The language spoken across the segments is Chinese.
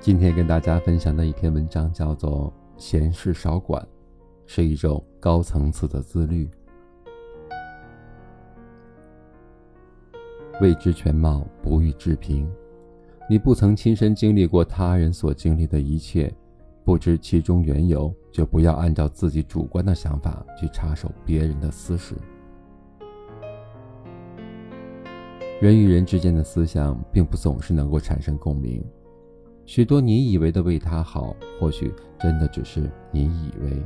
今天跟大家分享的一篇文章叫做《闲事少管》，是一种高层次的自律。未知全貌，不予置评。你不曾亲身经历过他人所经历的一切，不知其中缘由，就不要按照自己主观的想法去插手别人的私事。人与人之间的思想，并不总是能够产生共鸣。许多你以为的为他好，或许真的只是你以为。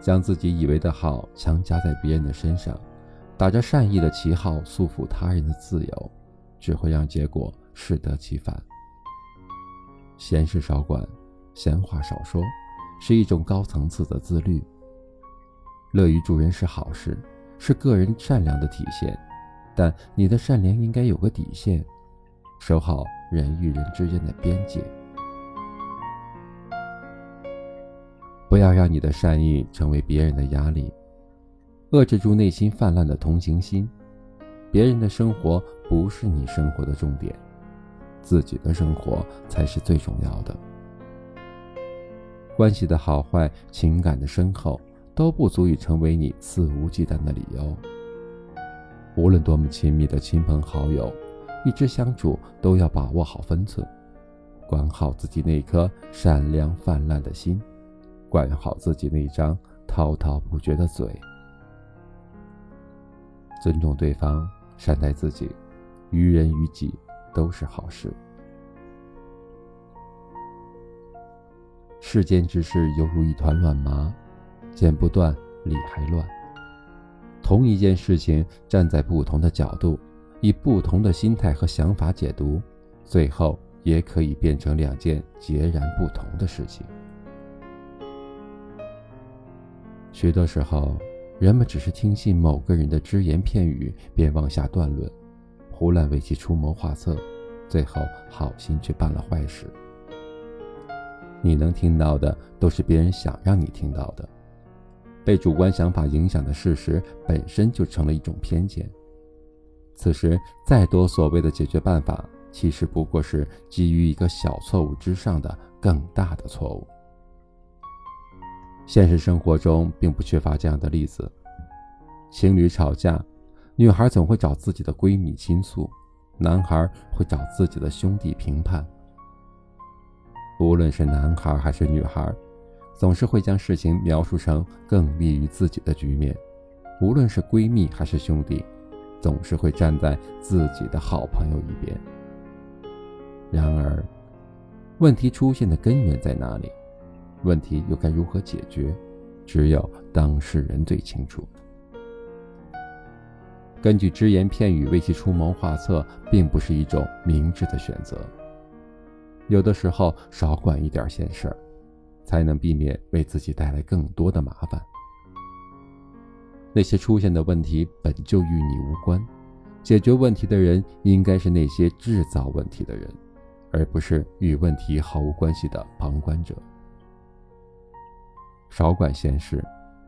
将自己以为的好强加在别人的身上，打着善意的旗号束缚他人的自由，只会让结果适得其反。闲事少管，闲话少说，是一种高层次的自律。乐于助人是好事，是个人善良的体现，但你的善良应该有个底线，守好。人与人之间的边界，不要让你的善意成为别人的压力，遏制住内心泛滥的同情心。别人的生活不是你生活的重点，自己的生活才是最重要的。关系的好坏、情感的深厚，都不足以成为你肆无忌惮的理由。无论多么亲密的亲朋好友。一直相处都要把握好分寸，管好自己那颗善良泛滥的心，管好自己那张滔滔不绝的嘴。尊重对方，善待自己，于人于己都是好事。世间之事犹如一团乱麻，剪不断，理还乱。同一件事情，站在不同的角度。以不同的心态和想法解读，最后也可以变成两件截然不同的事情。许多时候，人们只是听信某个人的只言片语，便妄下断论，胡乱为其出谋划策，最后好心却办了坏事。你能听到的，都是别人想让你听到的。被主观想法影响的事实，本身就成了一种偏见。此时，再多所谓的解决办法，其实不过是基于一个小错误之上的更大的错误。现实生活中并不缺乏这样的例子：情侣吵架，女孩总会找自己的闺蜜倾诉，男孩会找自己的兄弟评判。无论是男孩还是女孩，总是会将事情描述成更利于自己的局面。无论是闺蜜还是兄弟。总是会站在自己的好朋友一边。然而，问题出现的根源在哪里？问题又该如何解决？只有当事人最清楚。根据只言片语为其出谋划策，并不是一种明智的选择。有的时候，少管一点闲事儿，才能避免为自己带来更多的麻烦。那些出现的问题本就与你无关，解决问题的人应该是那些制造问题的人，而不是与问题毫无关系的旁观者。少管闲事，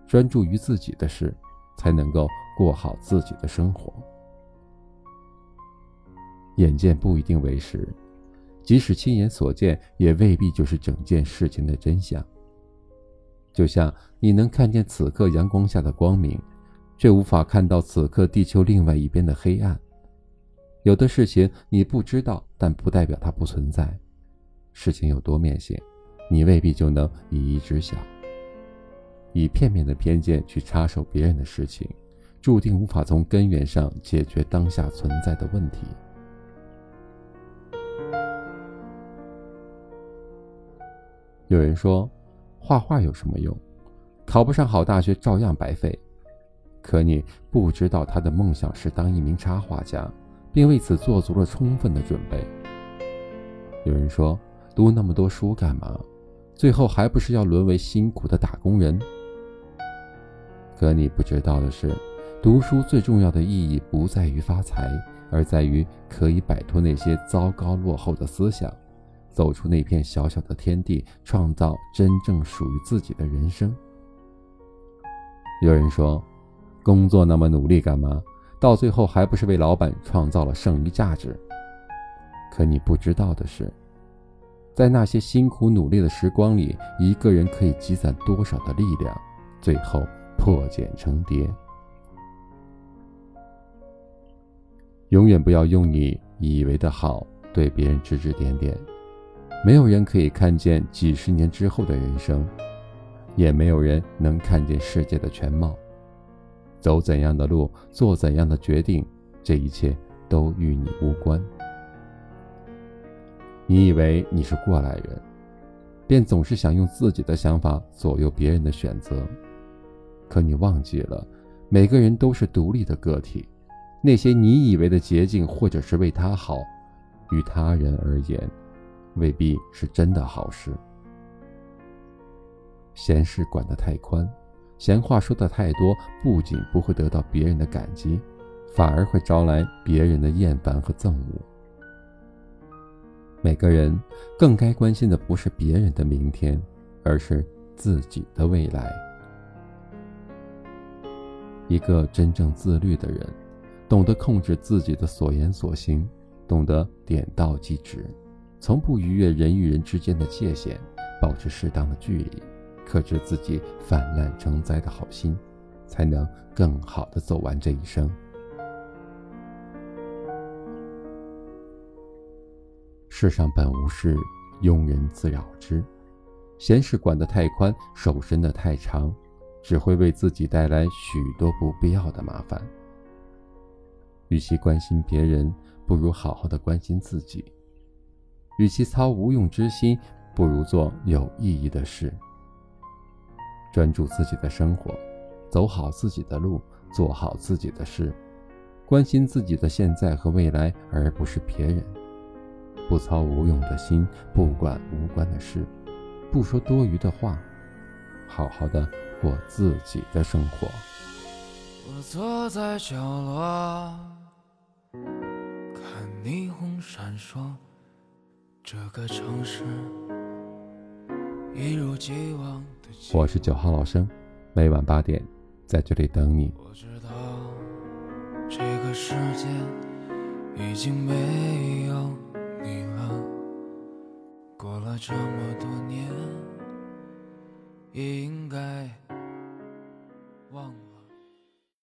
专注于自己的事，才能够过好自己的生活。眼见不一定为实，即使亲眼所见，也未必就是整件事情的真相。就像你能看见此刻阳光下的光明。却无法看到此刻地球另外一边的黑暗。有的事情你不知道，但不代表它不存在。事情有多面性，你未必就能一一知晓。以片面的偏见去插手别人的事情，注定无法从根源上解决当下存在的问题。有人说，画画有什么用？考不上好大学照样白费。可你不知道，他的梦想是当一名插画家，并为此做足了充分的准备。有人说，读那么多书干嘛？最后还不是要沦为辛苦的打工人？可你不知道的是，读书最重要的意义不在于发财，而在于可以摆脱那些糟糕落后的思想，走出那片小小的天地，创造真正属于自己的人生。有人说。工作那么努力干嘛？到最后还不是为老板创造了剩余价值？可你不知道的是，在那些辛苦努力的时光里，一个人可以积攒多少的力量，最后破茧成蝶。永远不要用你以为的好对别人指指点点。没有人可以看见几十年之后的人生，也没有人能看见世界的全貌。走怎样的路，做怎样的决定，这一切都与你无关。你以为你是过来人，便总是想用自己的想法左右别人的选择，可你忘记了，每个人都是独立的个体。那些你以为的捷径，或者是为他好，于他人而言，未必是真的好事。闲事管得太宽，闲话说得太多，不仅不会得到别人的感激，反而会招来别人的厌烦和憎恶。每个人更该关心的不是别人的明天，而是自己的未来。一个真正自律的人。懂得控制自己的所言所行，懂得点到即止，从不逾越人与人之间的界限，保持适当的距离，克制自己泛滥成灾的好心，才能更好的走完这一生。世上本无事，庸人自扰之。闲事管得太宽，手伸得太长，只会为自己带来许多不必要的麻烦。与其关心别人，不如好好的关心自己；与其操无用之心，不如做有意义的事。专注自己的生活，走好自己的路，做好自己的事，关心自己的现在和未来，而不是别人。不操无用的心，不管无关的事，不说多余的话，好好的过自己的生活。我坐在角落。看霓虹闪烁，这个城市。我是九号老生，每晚八点在这里等你。我知道这个世界已经没有你了，过了这么多年，也应该忘。